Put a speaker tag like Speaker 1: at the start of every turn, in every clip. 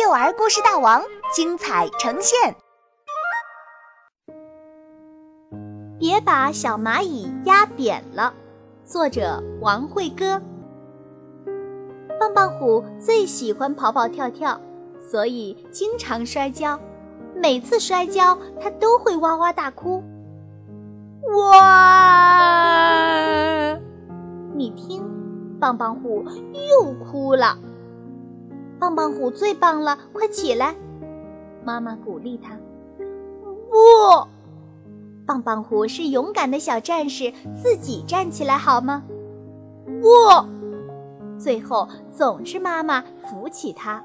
Speaker 1: 幼儿故事大王精彩呈现。
Speaker 2: 别把小蚂蚁压扁了。作者王慧歌。棒棒虎最喜欢跑跑跳跳，所以经常摔跤。每次摔跤，它都会哇哇大哭。哇！你听，棒棒虎又哭了。棒棒虎最棒了，快起来！妈妈鼓励他。不，棒棒虎是勇敢的小战士，自己站起来好吗？不，最后总是妈妈扶起他。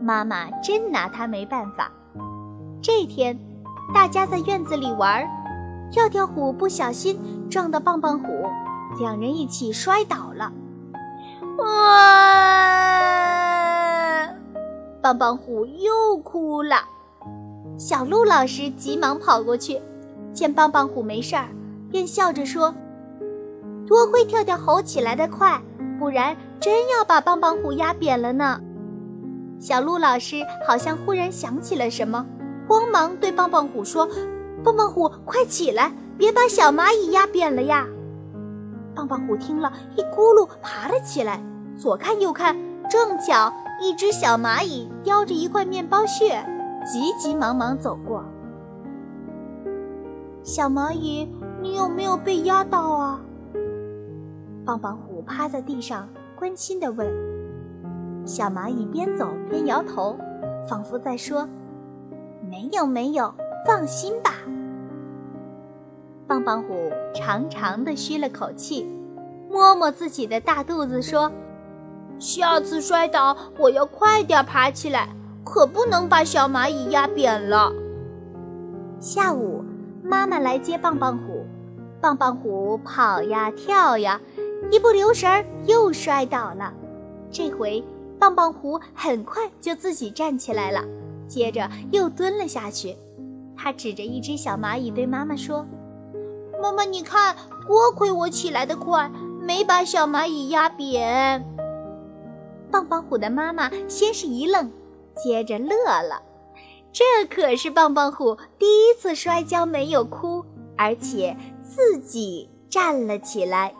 Speaker 2: 妈妈真拿他没办法。这天，大家在院子里玩，跳跳虎不小心撞到棒棒虎，两人一起摔倒了。哇！棒棒虎又哭了。小鹿老师急忙跑过去，见棒棒虎没事儿，便笑着说：“多亏跳跳吼起来的快，不然真要把棒棒虎压扁了呢。”小鹿老师好像忽然想起了什么，慌忙对棒棒虎说：“棒棒虎，快起来，别把小蚂蚁压扁了呀！”棒棒虎听了一咕噜爬了起来。左看右看，正巧一只小蚂蚁叼着一块面包屑，急急忙忙走过。小蚂蚁，你有没有被压到啊？棒棒虎趴在地上，关心地问。小蚂蚁边走边摇头，仿佛在说：“没有，没有，放心吧。”棒棒虎长长的吁了口气，摸摸自己的大肚子，说。下次摔倒，我要快点爬起来，可不能把小蚂蚁压扁了。下午，妈妈来接棒棒虎，棒棒虎跑呀跳呀，一不留神儿又摔倒了。这回，棒棒虎很快就自己站起来了，接着又蹲了下去。他指着一只小蚂蚁对妈妈说：“妈妈，你看，多亏我起来的快，没把小蚂蚁压扁。”棒棒虎的妈妈先是一愣，接着乐了。这可是棒棒虎第一次摔跤没有哭，而且自己站了起来。